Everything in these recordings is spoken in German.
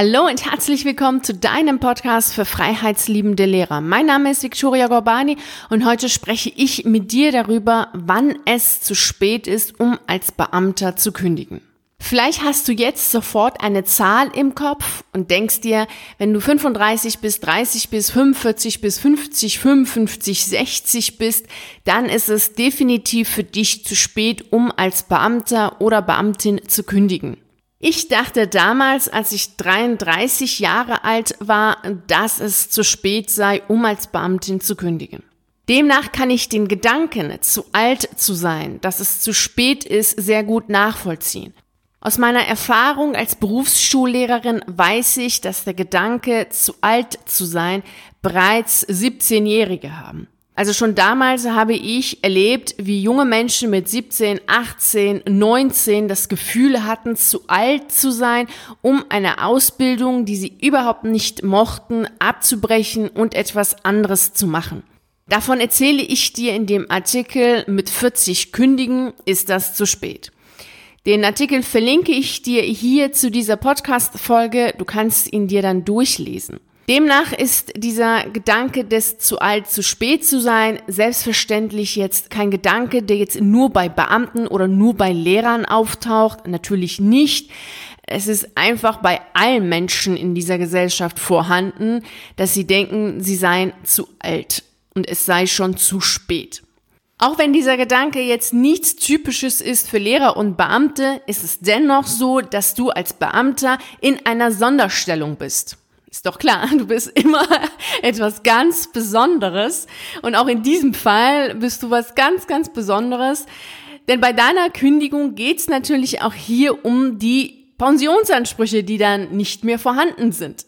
Hallo und herzlich willkommen zu deinem Podcast für freiheitsliebende Lehrer. Mein Name ist Victoria Gorbani und heute spreche ich mit dir darüber, wann es zu spät ist, um als Beamter zu kündigen. Vielleicht hast du jetzt sofort eine Zahl im Kopf und denkst dir, wenn du 35 bis 30 bis 45 bis 50, 55, 60 bist, dann ist es definitiv für dich zu spät, um als Beamter oder Beamtin zu kündigen. Ich dachte damals, als ich 33 Jahre alt war, dass es zu spät sei, um als Beamtin zu kündigen. Demnach kann ich den Gedanken, zu alt zu sein, dass es zu spät ist, sehr gut nachvollziehen. Aus meiner Erfahrung als Berufsschullehrerin weiß ich, dass der Gedanke, zu alt zu sein, bereits 17-Jährige haben. Also schon damals habe ich erlebt, wie junge Menschen mit 17, 18, 19 das Gefühl hatten, zu alt zu sein, um eine Ausbildung, die sie überhaupt nicht mochten, abzubrechen und etwas anderes zu machen. Davon erzähle ich dir in dem Artikel mit 40 Kündigen ist das zu spät. Den Artikel verlinke ich dir hier zu dieser Podcast-Folge. Du kannst ihn dir dann durchlesen. Demnach ist dieser Gedanke des zu alt, zu spät zu sein selbstverständlich jetzt kein Gedanke, der jetzt nur bei Beamten oder nur bei Lehrern auftaucht. Natürlich nicht. Es ist einfach bei allen Menschen in dieser Gesellschaft vorhanden, dass sie denken, sie seien zu alt und es sei schon zu spät. Auch wenn dieser Gedanke jetzt nichts Typisches ist für Lehrer und Beamte, ist es dennoch so, dass du als Beamter in einer Sonderstellung bist. Ist doch klar, du bist immer etwas ganz Besonderes. Und auch in diesem Fall bist du was ganz, ganz Besonderes. Denn bei deiner Kündigung geht's natürlich auch hier um die Pensionsansprüche, die dann nicht mehr vorhanden sind.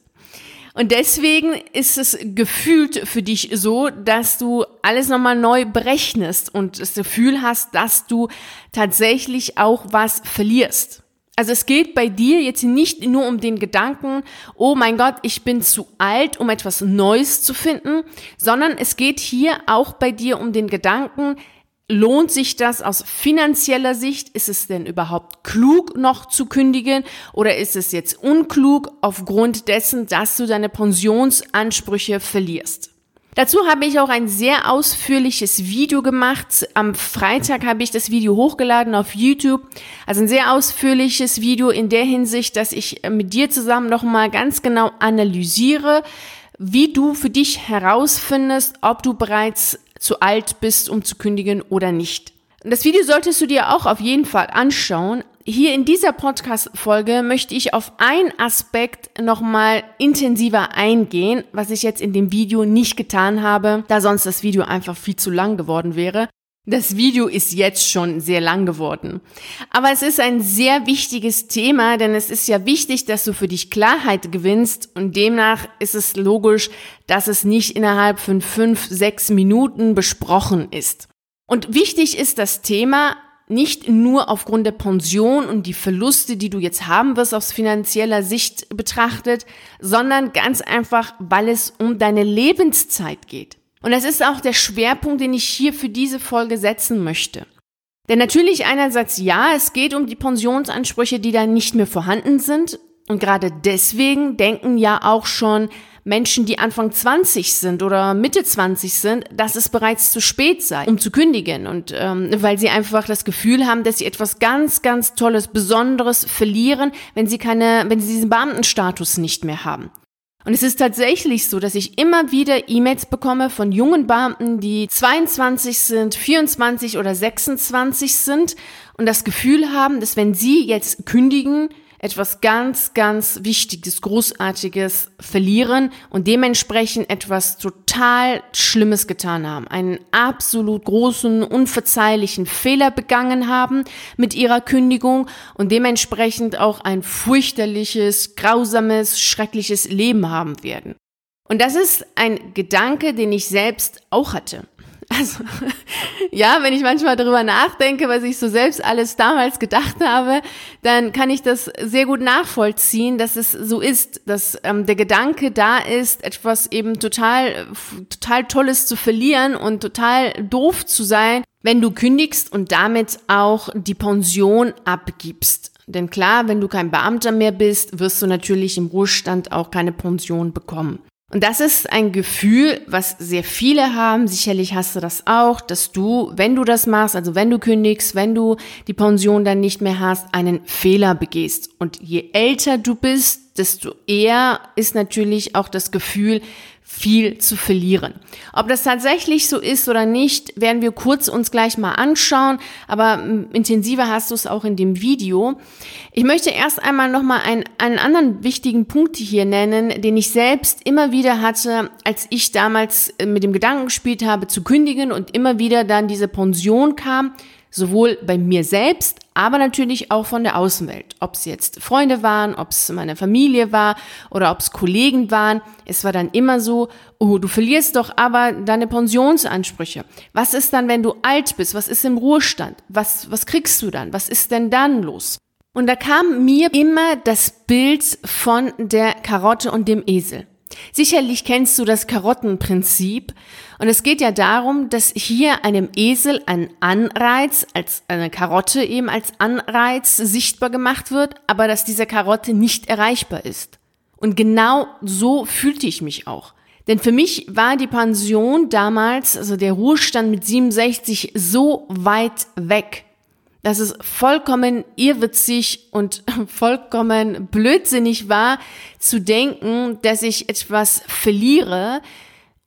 Und deswegen ist es gefühlt für dich so, dass du alles nochmal neu berechnest und das Gefühl hast, dass du tatsächlich auch was verlierst. Also es geht bei dir jetzt nicht nur um den Gedanken, oh mein Gott, ich bin zu alt, um etwas Neues zu finden, sondern es geht hier auch bei dir um den Gedanken, lohnt sich das aus finanzieller Sicht? Ist es denn überhaupt klug noch zu kündigen oder ist es jetzt unklug aufgrund dessen, dass du deine Pensionsansprüche verlierst? Dazu habe ich auch ein sehr ausführliches Video gemacht. Am Freitag habe ich das Video hochgeladen auf YouTube. Also ein sehr ausführliches Video in der Hinsicht, dass ich mit dir zusammen nochmal ganz genau analysiere, wie du für dich herausfindest, ob du bereits zu alt bist, um zu kündigen oder nicht. Das Video solltest du dir auch auf jeden Fall anschauen. Hier in dieser Podcast-Folge möchte ich auf einen Aspekt nochmal intensiver eingehen, was ich jetzt in dem Video nicht getan habe, da sonst das Video einfach viel zu lang geworden wäre. Das Video ist jetzt schon sehr lang geworden. Aber es ist ein sehr wichtiges Thema, denn es ist ja wichtig, dass du für dich Klarheit gewinnst und demnach ist es logisch, dass es nicht innerhalb von fünf, sechs Minuten besprochen ist. Und wichtig ist das Thema nicht nur aufgrund der Pension und die Verluste, die du jetzt haben wirst aus finanzieller Sicht betrachtet, sondern ganz einfach, weil es um deine Lebenszeit geht. Und das ist auch der Schwerpunkt, den ich hier für diese Folge setzen möchte. Denn natürlich einerseits ja, es geht um die Pensionsansprüche, die dann nicht mehr vorhanden sind. Und gerade deswegen denken ja auch schon Menschen, die Anfang 20 sind oder Mitte 20 sind, dass es bereits zu spät sei, um zu kündigen. Und ähm, weil sie einfach das Gefühl haben, dass sie etwas ganz, ganz Tolles, Besonderes verlieren, wenn sie keine, wenn sie diesen Beamtenstatus nicht mehr haben. Und es ist tatsächlich so, dass ich immer wieder E-Mails bekomme von jungen Beamten, die 22 sind, 24 oder 26 sind und das Gefühl haben, dass wenn sie jetzt kündigen, etwas ganz, ganz Wichtiges, Großartiges verlieren und dementsprechend etwas total Schlimmes getan haben, einen absolut großen, unverzeihlichen Fehler begangen haben mit ihrer Kündigung und dementsprechend auch ein fürchterliches, grausames, schreckliches Leben haben werden. Und das ist ein Gedanke, den ich selbst auch hatte. Also, ja, wenn ich manchmal darüber nachdenke, was ich so selbst alles damals gedacht habe, dann kann ich das sehr gut nachvollziehen, dass es so ist, dass ähm, der Gedanke da ist, etwas eben total, total Tolles zu verlieren und total doof zu sein, wenn du kündigst und damit auch die Pension abgibst. Denn klar, wenn du kein Beamter mehr bist, wirst du natürlich im Ruhestand auch keine Pension bekommen. Und das ist ein Gefühl, was sehr viele haben. Sicherlich hast du das auch, dass du, wenn du das machst, also wenn du kündigst, wenn du die Pension dann nicht mehr hast, einen Fehler begehst. Und je älter du bist, desto eher ist natürlich auch das Gefühl, viel zu verlieren. Ob das tatsächlich so ist oder nicht, werden wir kurz uns gleich mal anschauen, aber hm, intensiver hast du es auch in dem Video. Ich möchte erst einmal noch mal einen, einen anderen wichtigen Punkt hier nennen, den ich selbst immer wieder hatte, als ich damals äh, mit dem Gedanken gespielt habe zu kündigen und immer wieder dann diese Pension kam, sowohl bei mir selbst, aber natürlich auch von der Außenwelt. Ob es jetzt Freunde waren, ob es meine Familie war oder ob es Kollegen waren. Es war dann immer so, oh, du verlierst doch aber deine Pensionsansprüche. Was ist dann, wenn du alt bist? Was ist im Ruhestand? Was, was kriegst du dann? Was ist denn dann los? Und da kam mir immer das Bild von der Karotte und dem Esel. Sicherlich kennst du das Karottenprinzip und es geht ja darum, dass hier einem Esel ein Anreiz, als eine Karotte eben als Anreiz sichtbar gemacht wird, aber dass diese Karotte nicht erreichbar ist. Und genau so fühlte ich mich auch. Denn für mich war die Pension damals, also der Ruhestand mit 67, so weit weg dass es vollkommen irrwitzig und vollkommen blödsinnig war, zu denken, dass ich etwas verliere,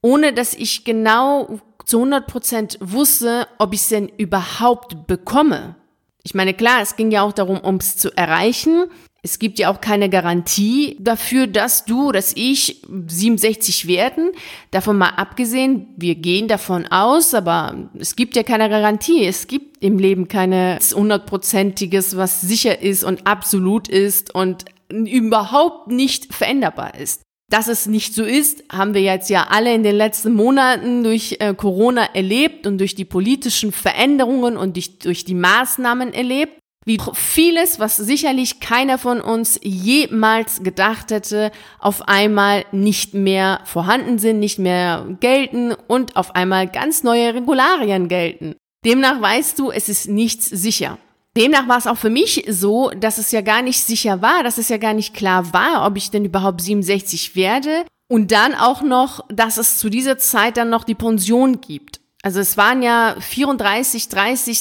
ohne dass ich genau zu 100 Prozent wusste, ob ich es denn überhaupt bekomme. Ich meine, klar, es ging ja auch darum, um es zu erreichen. Es gibt ja auch keine Garantie dafür, dass du, dass ich 67 werden. Davon mal abgesehen, wir gehen davon aus, aber es gibt ja keine Garantie. Es gibt im Leben keine hundertprozentiges, was sicher ist und absolut ist und überhaupt nicht veränderbar ist. Dass es nicht so ist, haben wir jetzt ja alle in den letzten Monaten durch äh, Corona erlebt und durch die politischen Veränderungen und durch, durch die Maßnahmen erlebt wie vieles, was sicherlich keiner von uns jemals gedacht hätte, auf einmal nicht mehr vorhanden sind, nicht mehr gelten und auf einmal ganz neue Regularien gelten. Demnach weißt du, es ist nichts sicher. Demnach war es auch für mich so, dass es ja gar nicht sicher war, dass es ja gar nicht klar war, ob ich denn überhaupt 67 werde. Und dann auch noch, dass es zu dieser Zeit dann noch die Pension gibt. Also es waren ja 34, 30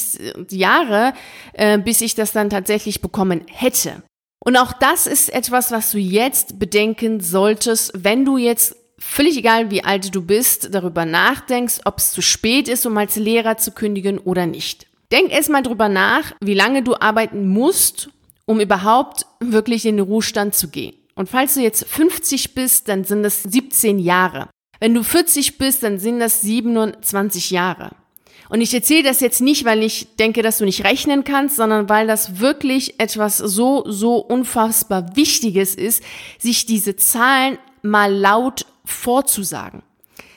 Jahre, äh, bis ich das dann tatsächlich bekommen hätte. Und auch das ist etwas, was du jetzt bedenken solltest, wenn du jetzt völlig egal, wie alt du bist, darüber nachdenkst, ob es zu spät ist, um als Lehrer zu kündigen oder nicht. Denk erstmal drüber nach, wie lange du arbeiten musst, um überhaupt wirklich in den Ruhestand zu gehen. Und falls du jetzt 50 bist, dann sind das 17 Jahre. Wenn du 40 bist, dann sind das 27 Jahre. Und ich erzähle das jetzt nicht, weil ich denke, dass du nicht rechnen kannst, sondern weil das wirklich etwas so, so unfassbar Wichtiges ist, sich diese Zahlen mal laut vorzusagen.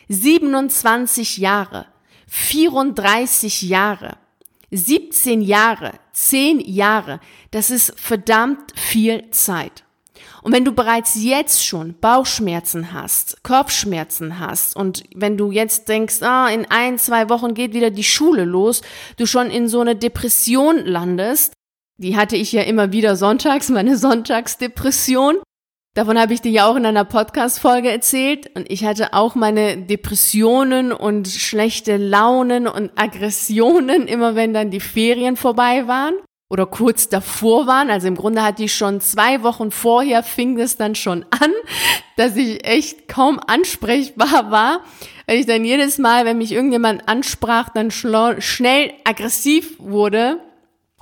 27 Jahre, 34 Jahre, 17 Jahre, 10 Jahre, das ist verdammt viel Zeit. Und wenn du bereits jetzt schon Bauchschmerzen hast, Kopfschmerzen hast und wenn du jetzt denkst, ah, in ein, zwei Wochen geht wieder die Schule los, du schon in so eine Depression landest, die hatte ich ja immer wieder sonntags, meine Sonntagsdepression. Davon habe ich dir ja auch in einer Podcast-Folge erzählt. Und ich hatte auch meine Depressionen und schlechte Launen und Aggressionen, immer wenn dann die Ferien vorbei waren oder kurz davor waren. Also im Grunde hatte ich schon zwei Wochen vorher fing es dann schon an, dass ich echt kaum ansprechbar war, weil ich dann jedes Mal, wenn mich irgendjemand ansprach, dann schnell aggressiv wurde,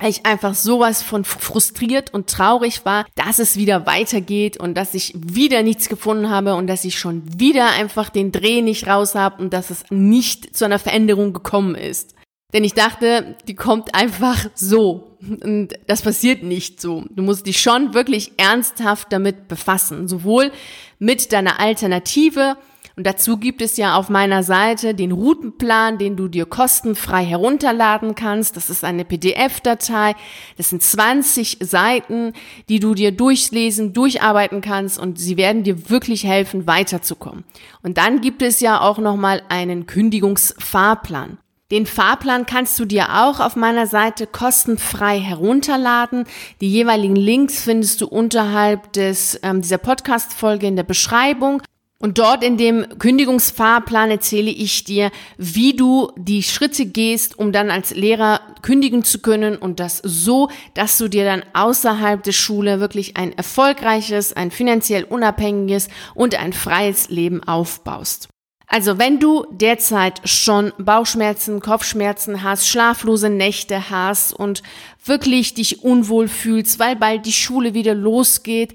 ich einfach sowas von frustriert und traurig war, dass es wieder weitergeht und dass ich wieder nichts gefunden habe und dass ich schon wieder einfach den Dreh nicht raus habe und dass es nicht zu einer Veränderung gekommen ist. Denn ich dachte, die kommt einfach so. Und das passiert nicht so. Du musst dich schon wirklich ernsthaft damit befassen. Sowohl mit deiner Alternative, und dazu gibt es ja auf meiner Seite den Routenplan, den du dir kostenfrei herunterladen kannst. Das ist eine PDF-Datei. Das sind 20 Seiten, die du dir durchlesen, durcharbeiten kannst und sie werden dir wirklich helfen, weiterzukommen. Und dann gibt es ja auch nochmal einen Kündigungsfahrplan. Den Fahrplan kannst du dir auch auf meiner Seite kostenfrei herunterladen. Die jeweiligen Links findest du unterhalb des, ähm, dieser Podcast-Folge in der Beschreibung. Und dort in dem Kündigungsfahrplan erzähle ich dir, wie du die Schritte gehst, um dann als Lehrer kündigen zu können und das so, dass du dir dann außerhalb der Schule wirklich ein erfolgreiches, ein finanziell unabhängiges und ein freies Leben aufbaust. Also wenn du derzeit schon Bauchschmerzen, Kopfschmerzen hast, schlaflose Nächte hast und wirklich dich unwohl fühlst, weil bald die Schule wieder losgeht,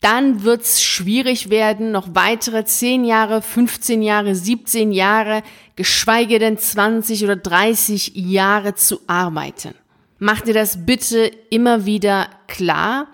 dann wird's schwierig werden, noch weitere 10 Jahre, 15 Jahre, 17 Jahre, geschweige denn 20 oder 30 Jahre zu arbeiten. Mach dir das bitte immer wieder klar,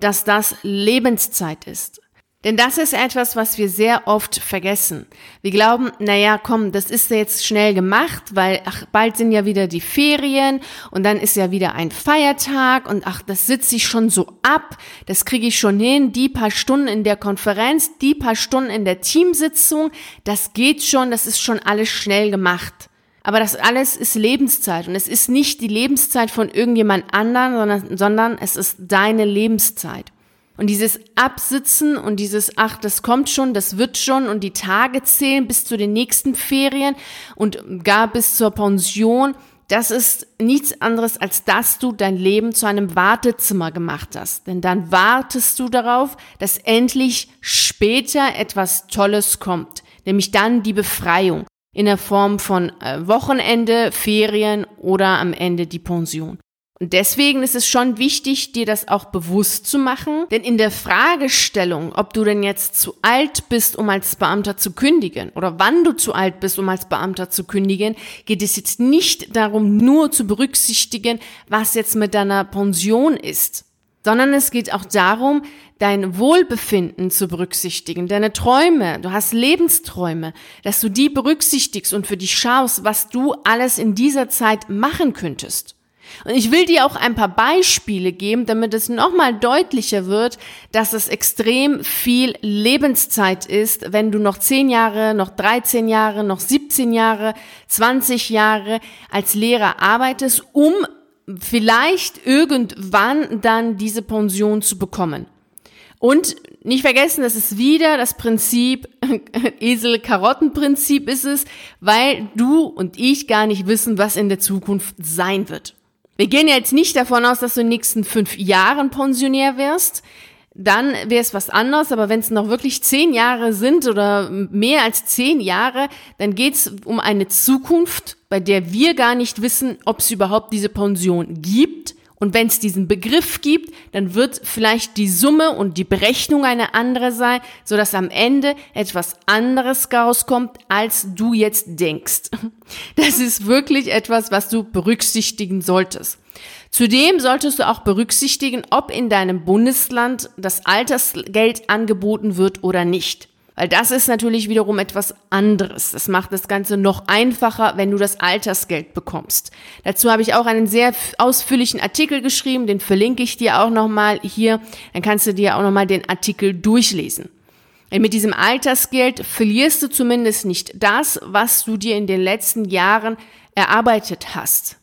dass das Lebenszeit ist. Denn das ist etwas, was wir sehr oft vergessen. Wir glauben, naja, komm, das ist jetzt schnell gemacht, weil ach, bald sind ja wieder die Ferien und dann ist ja wieder ein Feiertag und ach, das sitze ich schon so ab, das kriege ich schon hin, die paar Stunden in der Konferenz, die paar Stunden in der Teamsitzung, das geht schon, das ist schon alles schnell gemacht. Aber das alles ist Lebenszeit und es ist nicht die Lebenszeit von irgendjemand anderen, sondern, sondern es ist deine Lebenszeit. Und dieses Absitzen und dieses, ach, das kommt schon, das wird schon und die Tage zählen bis zu den nächsten Ferien und gar bis zur Pension, das ist nichts anderes, als dass du dein Leben zu einem Wartezimmer gemacht hast. Denn dann wartest du darauf, dass endlich später etwas Tolles kommt, nämlich dann die Befreiung in der Form von äh, Wochenende, Ferien oder am Ende die Pension. Und deswegen ist es schon wichtig, dir das auch bewusst zu machen, denn in der Fragestellung, ob du denn jetzt zu alt bist, um als Beamter zu kündigen oder wann du zu alt bist, um als Beamter zu kündigen, geht es jetzt nicht darum, nur zu berücksichtigen, was jetzt mit deiner Pension ist, sondern es geht auch darum, dein Wohlbefinden zu berücksichtigen, deine Träume, du hast Lebensträume, dass du die berücksichtigst und für dich schaust, was du alles in dieser Zeit machen könntest. Und ich will dir auch ein paar Beispiele geben, damit es nochmal deutlicher wird, dass es extrem viel Lebenszeit ist, wenn du noch 10 Jahre, noch 13 Jahre, noch 17 Jahre, 20 Jahre als Lehrer arbeitest, um vielleicht irgendwann dann diese Pension zu bekommen. Und nicht vergessen, das ist wieder das Prinzip, Esel-Karotten-Prinzip ist es, weil du und ich gar nicht wissen, was in der Zukunft sein wird. Wir gehen jetzt nicht davon aus, dass du in den nächsten fünf Jahren Pensionär wirst. Dann wäre es was anderes, aber wenn es noch wirklich zehn Jahre sind oder mehr als zehn Jahre, dann geht es um eine Zukunft, bei der wir gar nicht wissen, ob es überhaupt diese Pension gibt und wenn es diesen Begriff gibt, dann wird vielleicht die Summe und die Berechnung eine andere sein, so dass am Ende etwas anderes rauskommt, als du jetzt denkst. Das ist wirklich etwas, was du berücksichtigen solltest. Zudem solltest du auch berücksichtigen, ob in deinem Bundesland das Altersgeld angeboten wird oder nicht. Weil das ist natürlich wiederum etwas anderes. Das macht das Ganze noch einfacher, wenn du das Altersgeld bekommst. Dazu habe ich auch einen sehr ausführlichen Artikel geschrieben, den verlinke ich dir auch nochmal hier. Dann kannst du dir auch nochmal den Artikel durchlesen. Denn mit diesem Altersgeld verlierst du zumindest nicht das, was du dir in den letzten Jahren erarbeitet hast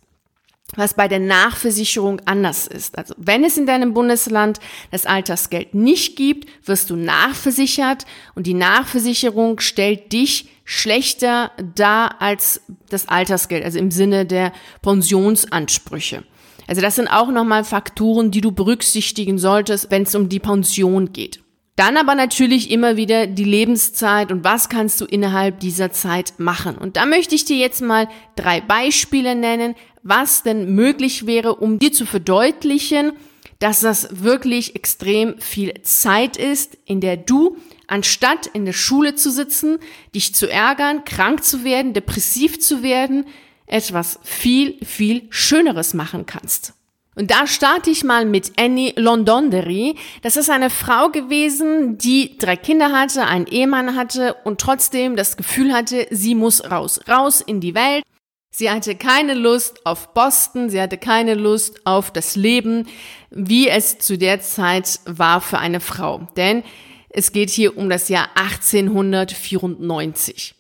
was bei der Nachversicherung anders ist. Also wenn es in deinem Bundesland das Altersgeld nicht gibt, wirst du nachversichert und die Nachversicherung stellt dich schlechter dar als das Altersgeld, also im Sinne der Pensionsansprüche. Also das sind auch nochmal Faktoren, die du berücksichtigen solltest, wenn es um die Pension geht. Dann aber natürlich immer wieder die Lebenszeit und was kannst du innerhalb dieser Zeit machen. Und da möchte ich dir jetzt mal drei Beispiele nennen, was denn möglich wäre, um dir zu verdeutlichen, dass das wirklich extrem viel Zeit ist, in der du, anstatt in der Schule zu sitzen, dich zu ärgern, krank zu werden, depressiv zu werden, etwas viel, viel Schöneres machen kannst. Und da starte ich mal mit Annie Londonderry. Das ist eine Frau gewesen, die drei Kinder hatte, einen Ehemann hatte und trotzdem das Gefühl hatte, sie muss raus, raus in die Welt. Sie hatte keine Lust auf Boston, sie hatte keine Lust auf das Leben, wie es zu der Zeit war für eine Frau. Denn es geht hier um das Jahr 1894.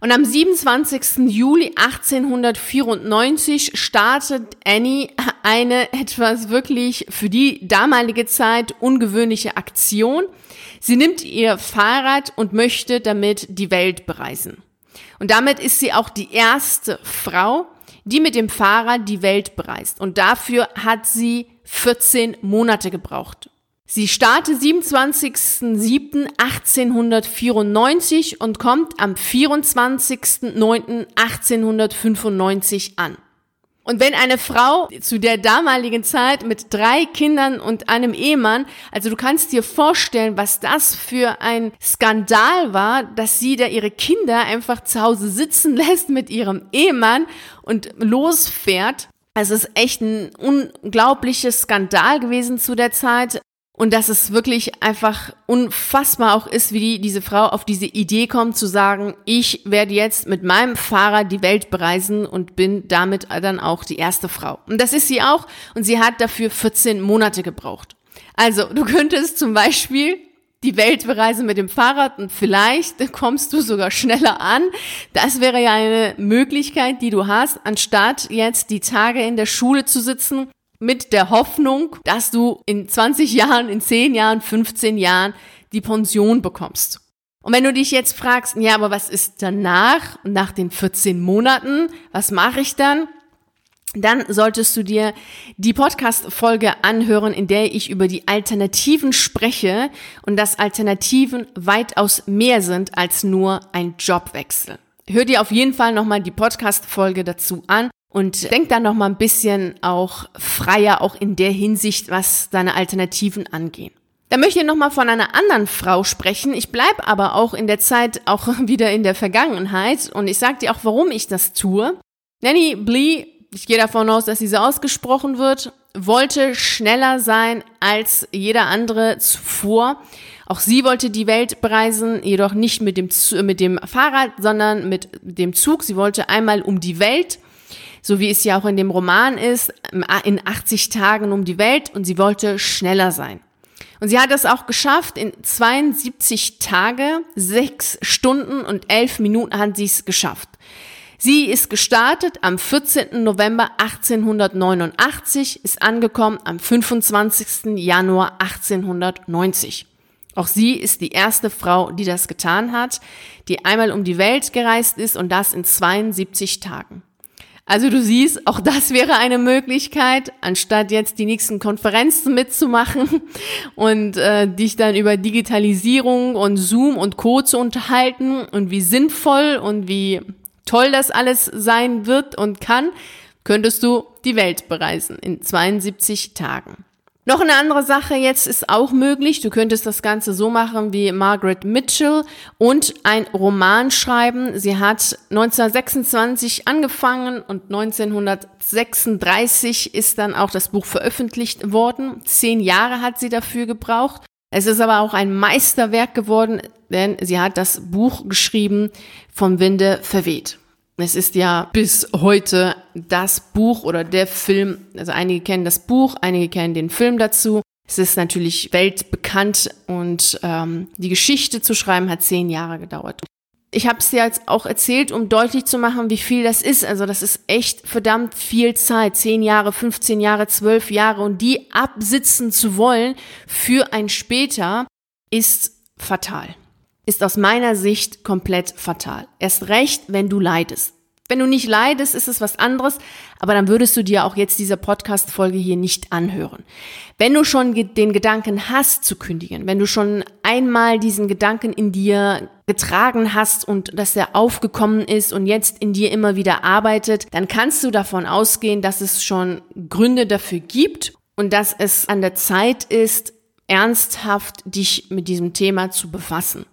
Und am 27. Juli 1894 startet Annie eine etwas wirklich für die damalige Zeit ungewöhnliche Aktion. Sie nimmt ihr Fahrrad und möchte damit die Welt bereisen. Und damit ist sie auch die erste Frau, die mit dem Fahrrad die Welt bereist. Und dafür hat sie 14 Monate gebraucht. Sie startet 27.07.1894 und kommt am 24.09.1895 an. Und wenn eine Frau zu der damaligen Zeit mit drei Kindern und einem Ehemann, also du kannst dir vorstellen, was das für ein Skandal war, dass sie da ihre Kinder einfach zu Hause sitzen lässt mit ihrem Ehemann und losfährt. Es ist echt ein unglaubliches Skandal gewesen zu der Zeit. Und dass es wirklich einfach unfassbar auch ist, wie die, diese Frau auf diese Idee kommt zu sagen, ich werde jetzt mit meinem Fahrrad die Welt bereisen und bin damit dann auch die erste Frau. Und das ist sie auch und sie hat dafür 14 Monate gebraucht. Also du könntest zum Beispiel die Welt bereisen mit dem Fahrrad und vielleicht kommst du sogar schneller an. Das wäre ja eine Möglichkeit, die du hast, anstatt jetzt die Tage in der Schule zu sitzen mit der Hoffnung, dass du in 20 Jahren, in 10 Jahren, 15 Jahren die Pension bekommst. Und wenn du dich jetzt fragst, ja, aber was ist danach, nach den 14 Monaten, was mache ich dann? Dann solltest du dir die Podcast-Folge anhören, in der ich über die Alternativen spreche und dass Alternativen weitaus mehr sind als nur ein Jobwechsel. Hör dir auf jeden Fall nochmal die Podcast-Folge dazu an und denk dann noch mal ein bisschen auch freier, auch in der Hinsicht, was deine Alternativen angehen. Da möchte ich noch mal von einer anderen Frau sprechen. Ich bleib aber auch in der Zeit auch wieder in der Vergangenheit und ich sage dir auch, warum ich das tue. Nanny Blee, ich gehe davon aus, dass sie so ausgesprochen wird, wollte schneller sein als jeder andere zuvor. Auch sie wollte die Welt bereisen, jedoch nicht mit dem, mit dem Fahrrad, sondern mit dem Zug. Sie wollte einmal um die Welt so wie es ja auch in dem Roman ist, in 80 Tagen um die Welt und sie wollte schneller sein. Und sie hat es auch geschafft, in 72 Tage, 6 Stunden und 11 Minuten hat sie es geschafft. Sie ist gestartet am 14. November 1889, ist angekommen am 25. Januar 1890. Auch sie ist die erste Frau, die das getan hat, die einmal um die Welt gereist ist und das in 72 Tagen. Also du siehst, auch das wäre eine Möglichkeit, anstatt jetzt die nächsten Konferenzen mitzumachen und äh, dich dann über Digitalisierung und Zoom und Co zu unterhalten und wie sinnvoll und wie toll das alles sein wird und kann, könntest du die Welt bereisen in 72 Tagen. Noch eine andere Sache jetzt ist auch möglich. Du könntest das Ganze so machen wie Margaret Mitchell und ein Roman schreiben. Sie hat 1926 angefangen und 1936 ist dann auch das Buch veröffentlicht worden. Zehn Jahre hat sie dafür gebraucht. Es ist aber auch ein Meisterwerk geworden, denn sie hat das Buch geschrieben vom Winde verweht. Es ist ja bis heute das Buch oder der Film, also einige kennen das Buch, einige kennen den Film dazu. Es ist natürlich weltbekannt und ähm, die Geschichte zu schreiben hat zehn Jahre gedauert. Ich habe es dir jetzt auch erzählt, um deutlich zu machen, wie viel das ist. Also das ist echt verdammt viel Zeit. Zehn Jahre, 15 Jahre, zwölf Jahre. Und die absitzen zu wollen für ein später ist fatal ist aus meiner Sicht komplett fatal. Erst recht, wenn du leidest. Wenn du nicht leidest, ist es was anderes, aber dann würdest du dir auch jetzt diese Podcast-Folge hier nicht anhören. Wenn du schon den Gedanken hast zu kündigen, wenn du schon einmal diesen Gedanken in dir getragen hast und dass er aufgekommen ist und jetzt in dir immer wieder arbeitet, dann kannst du davon ausgehen, dass es schon Gründe dafür gibt und dass es an der Zeit ist, ernsthaft dich mit diesem Thema zu befassen.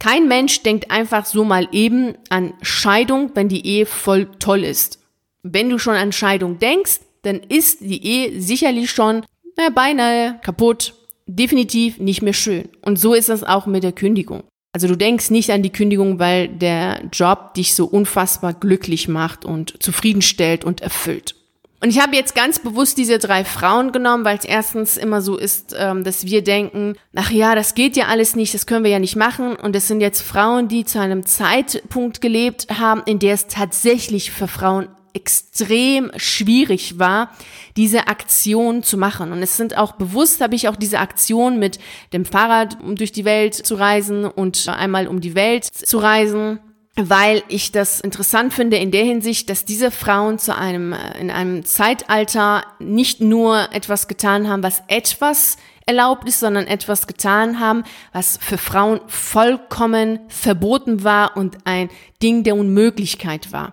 Kein Mensch denkt einfach so mal eben an Scheidung, wenn die Ehe voll toll ist. Wenn du schon an Scheidung denkst, dann ist die Ehe sicherlich schon na, beinahe kaputt, definitiv nicht mehr schön. Und so ist es auch mit der Kündigung. Also du denkst nicht an die Kündigung, weil der Job dich so unfassbar glücklich macht und zufriedenstellt und erfüllt. Und ich habe jetzt ganz bewusst diese drei Frauen genommen, weil es erstens immer so ist, ähm, dass wir denken, ach ja, das geht ja alles nicht, das können wir ja nicht machen. Und es sind jetzt Frauen, die zu einem Zeitpunkt gelebt haben, in der es tatsächlich für Frauen extrem schwierig war, diese Aktion zu machen. Und es sind auch bewusst, habe ich auch diese Aktion mit dem Fahrrad um durch die Welt zu reisen und einmal um die Welt zu reisen weil ich das interessant finde in der Hinsicht, dass diese Frauen zu einem, äh, in einem Zeitalter nicht nur etwas getan haben, was etwas erlaubt ist, sondern etwas getan haben, was für Frauen vollkommen verboten war und ein Ding der Unmöglichkeit war.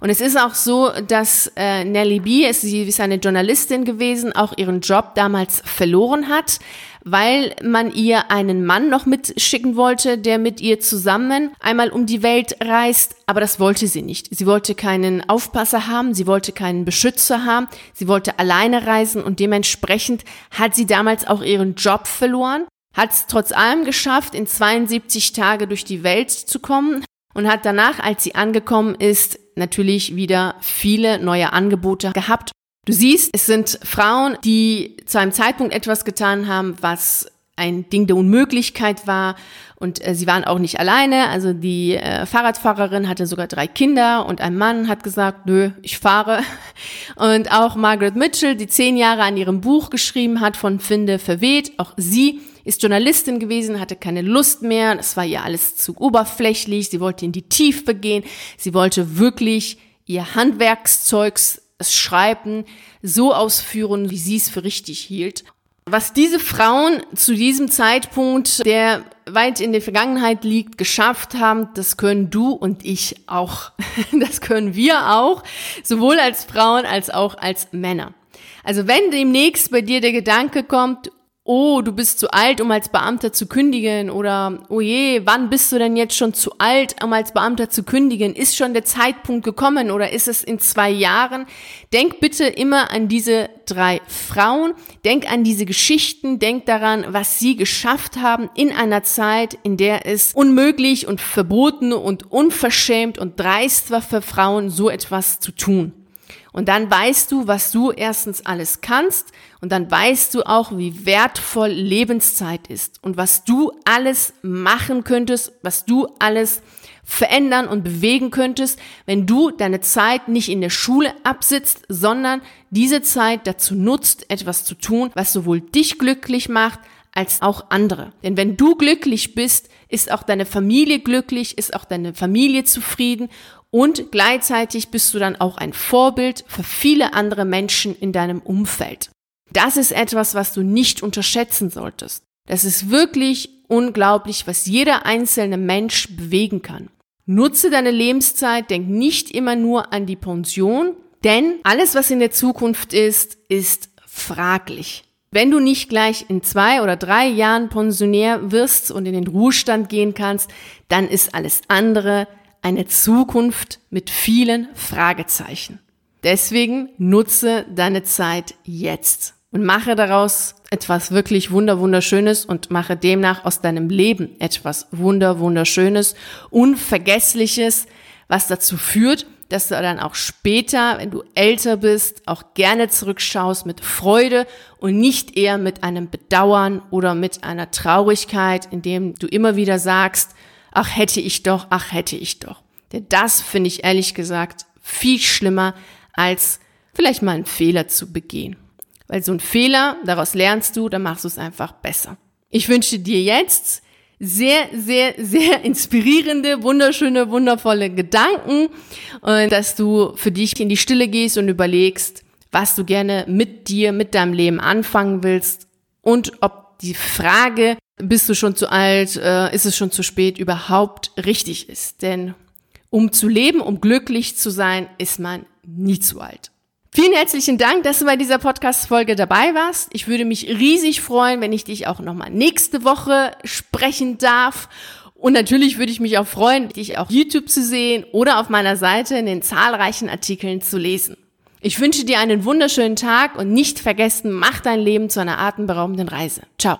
Und es ist auch so, dass äh, Nellie B, sie ist eine Journalistin gewesen, auch ihren Job damals verloren hat, weil man ihr einen Mann noch mitschicken wollte, der mit ihr zusammen einmal um die Welt reist, aber das wollte sie nicht. Sie wollte keinen Aufpasser haben, sie wollte keinen Beschützer haben, sie wollte alleine reisen und dementsprechend hat sie damals auch ihren Job verloren, hat es trotz allem geschafft, in 72 Tage durch die Welt zu kommen und hat danach, als sie angekommen ist, natürlich wieder viele neue Angebote gehabt Du siehst, es sind Frauen, die zu einem Zeitpunkt etwas getan haben, was ein Ding der Unmöglichkeit war. Und äh, sie waren auch nicht alleine. Also die äh, Fahrradfahrerin hatte sogar drei Kinder und ein Mann hat gesagt, nö, ich fahre. Und auch Margaret Mitchell, die zehn Jahre an ihrem Buch geschrieben hat, von Finde verweht, auch sie ist Journalistin gewesen, hatte keine Lust mehr. Es war ihr alles zu oberflächlich. Sie wollte in die Tiefe gehen. Sie wollte wirklich ihr Handwerkszeugs das Schreiben so ausführen, wie sie es für richtig hielt. Was diese Frauen zu diesem Zeitpunkt, der weit in der Vergangenheit liegt, geschafft haben, das können du und ich auch. Das können wir auch, sowohl als Frauen als auch als Männer. Also wenn demnächst bei dir der Gedanke kommt, oh, du bist zu alt, um als Beamter zu kündigen oder oh je, wann bist du denn jetzt schon zu alt, um als Beamter zu kündigen? Ist schon der Zeitpunkt gekommen oder ist es in zwei Jahren? Denk bitte immer an diese drei Frauen, denk an diese Geschichten, denk daran, was sie geschafft haben in einer Zeit, in der es unmöglich und verboten und unverschämt und dreist war für Frauen, so etwas zu tun. Und dann weißt du, was du erstens alles kannst und dann weißt du auch, wie wertvoll Lebenszeit ist und was du alles machen könntest, was du alles verändern und bewegen könntest, wenn du deine Zeit nicht in der Schule absitzt, sondern diese Zeit dazu nutzt, etwas zu tun, was sowohl dich glücklich macht, als auch andere. Denn wenn du glücklich bist, ist auch deine Familie glücklich, ist auch deine Familie zufrieden und gleichzeitig bist du dann auch ein Vorbild für viele andere Menschen in deinem Umfeld. Das ist etwas, was du nicht unterschätzen solltest. Das ist wirklich unglaublich, was jeder einzelne Mensch bewegen kann. Nutze deine Lebenszeit, denk nicht immer nur an die Pension, denn alles, was in der Zukunft ist, ist fraglich. Wenn du nicht gleich in zwei oder drei Jahren Pensionär wirst und in den Ruhestand gehen kannst, dann ist alles andere eine Zukunft mit vielen Fragezeichen. Deswegen nutze deine Zeit jetzt und mache daraus etwas wirklich wunder wunderschönes und mache demnach aus deinem Leben etwas wunder wunderschönes, unvergessliches, was dazu führt, dass du dann auch später, wenn du älter bist, auch gerne zurückschaust mit Freude und nicht eher mit einem Bedauern oder mit einer Traurigkeit, indem du immer wieder sagst, ach hätte ich doch, ach hätte ich doch. Denn das finde ich ehrlich gesagt viel schlimmer, als vielleicht mal einen Fehler zu begehen. Weil so ein Fehler, daraus lernst du, dann machst du es einfach besser. Ich wünsche dir jetzt sehr, sehr, sehr inspirierende, wunderschöne, wundervolle Gedanken und dass du für dich in die Stille gehst und überlegst, was du gerne mit dir, mit deinem Leben anfangen willst und ob die Frage, bist du schon zu alt, äh, ist es schon zu spät, überhaupt richtig ist. Denn um zu leben, um glücklich zu sein, ist man nie zu alt. Vielen herzlichen Dank, dass du bei dieser Podcast-Folge dabei warst. Ich würde mich riesig freuen, wenn ich dich auch nochmal nächste Woche sprechen darf. Und natürlich würde ich mich auch freuen, dich auf YouTube zu sehen oder auf meiner Seite in den zahlreichen Artikeln zu lesen. Ich wünsche dir einen wunderschönen Tag und nicht vergessen, mach dein Leben zu einer atemberaubenden Reise. Ciao.